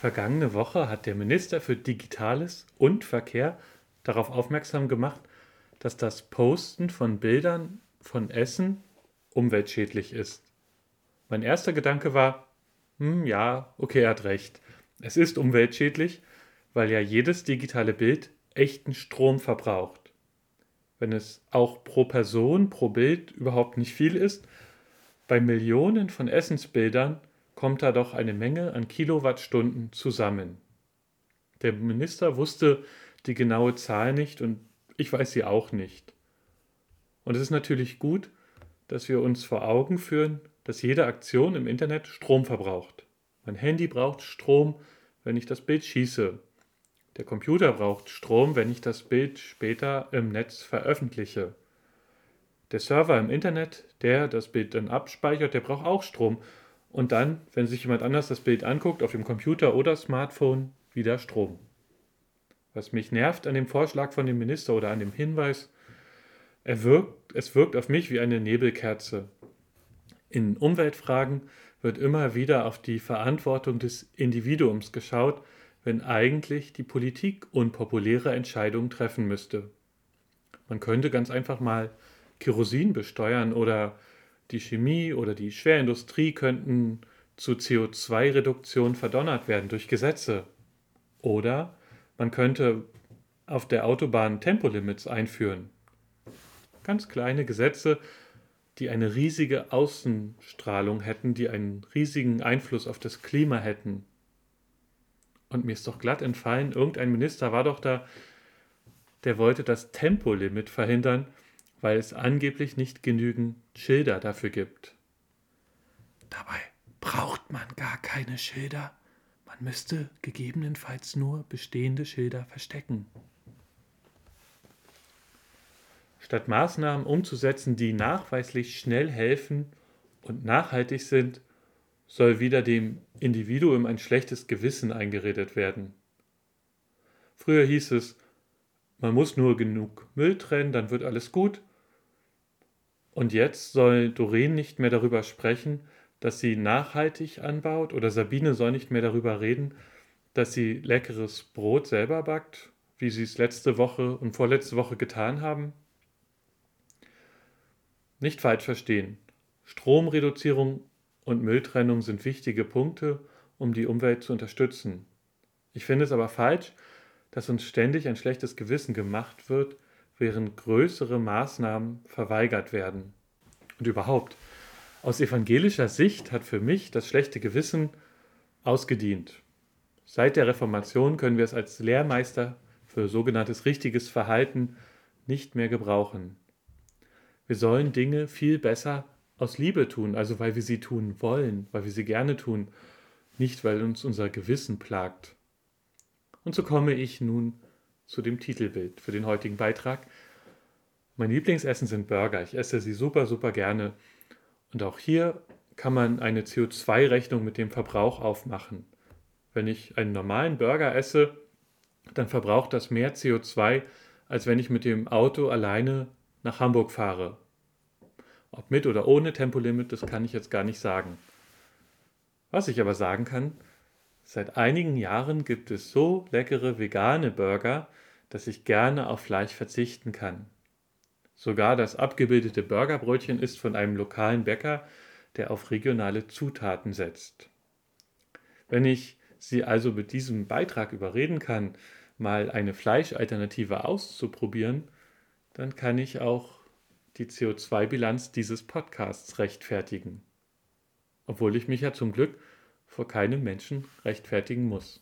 Vergangene Woche hat der Minister für Digitales und Verkehr darauf aufmerksam gemacht, dass das Posten von Bildern von Essen umweltschädlich ist. Mein erster Gedanke war, hm, ja, okay, er hat recht. Es ist umweltschädlich, weil ja jedes digitale Bild echten Strom verbraucht. Wenn es auch pro Person, pro Bild überhaupt nicht viel ist, bei Millionen von Essensbildern kommt da doch eine Menge an Kilowattstunden zusammen. Der Minister wusste die genaue Zahl nicht und ich weiß sie auch nicht. Und es ist natürlich gut, dass wir uns vor Augen führen, dass jede Aktion im Internet Strom verbraucht. Mein Handy braucht Strom, wenn ich das Bild schieße. Der Computer braucht Strom, wenn ich das Bild später im Netz veröffentliche. Der Server im Internet, der das Bild dann abspeichert, der braucht auch Strom und dann, wenn sich jemand anders das Bild anguckt, auf dem Computer oder Smartphone, wieder Strom. Was mich nervt an dem Vorschlag von dem Minister oder an dem Hinweis, wirkt, es wirkt auf mich wie eine Nebelkerze. In Umweltfragen wird immer wieder auf die Verantwortung des Individuums geschaut, wenn eigentlich die Politik unpopuläre Entscheidungen treffen müsste. Man könnte ganz einfach mal Kerosin besteuern oder die Chemie oder die Schwerindustrie könnten zu CO2-Reduktion verdonnert werden durch Gesetze. Oder man könnte auf der Autobahn Tempolimits einführen. Ganz kleine Gesetze, die eine riesige Außenstrahlung hätten, die einen riesigen Einfluss auf das Klima hätten. Und mir ist doch glatt entfallen, irgendein Minister war doch da, der wollte das Tempolimit verhindern, weil es angeblich nicht genügend Schilder dafür gibt. Dabei braucht man gar keine Schilder. Man müsste gegebenenfalls nur bestehende Schilder verstecken. Statt Maßnahmen umzusetzen, die nachweislich schnell helfen und nachhaltig sind, soll wieder dem Individuum ein schlechtes Gewissen eingeredet werden. Früher hieß es, man muss nur genug Müll trennen, dann wird alles gut. Und jetzt soll Doreen nicht mehr darüber sprechen, dass sie nachhaltig anbaut oder Sabine soll nicht mehr darüber reden, dass sie leckeres Brot selber backt, wie sie es letzte Woche und vorletzte Woche getan haben. Nicht falsch verstehen. Stromreduzierung und Mülltrennung sind wichtige Punkte, um die Umwelt zu unterstützen. Ich finde es aber falsch, dass uns ständig ein schlechtes Gewissen gemacht wird, während größere Maßnahmen verweigert werden. Und überhaupt, aus evangelischer Sicht hat für mich das schlechte Gewissen ausgedient. Seit der Reformation können wir es als Lehrmeister für sogenanntes richtiges Verhalten nicht mehr gebrauchen. Wir sollen Dinge viel besser aus Liebe tun, also weil wir sie tun wollen, weil wir sie gerne tun, nicht weil uns unser Gewissen plagt. Und so komme ich nun zu dem Titelbild für den heutigen Beitrag. Mein Lieblingsessen sind Burger. Ich esse sie super, super gerne. Und auch hier kann man eine CO2-Rechnung mit dem Verbrauch aufmachen. Wenn ich einen normalen Burger esse, dann verbraucht das mehr CO2, als wenn ich mit dem Auto alleine nach Hamburg fahre. Ob mit oder ohne Tempolimit, das kann ich jetzt gar nicht sagen. Was ich aber sagen kann, Seit einigen Jahren gibt es so leckere vegane Burger, dass ich gerne auf Fleisch verzichten kann. Sogar das abgebildete Burgerbrötchen ist von einem lokalen Bäcker, der auf regionale Zutaten setzt. Wenn ich Sie also mit diesem Beitrag überreden kann, mal eine Fleischalternative auszuprobieren, dann kann ich auch die CO2-Bilanz dieses Podcasts rechtfertigen. Obwohl ich mich ja zum Glück vor keinem Menschen rechtfertigen muss.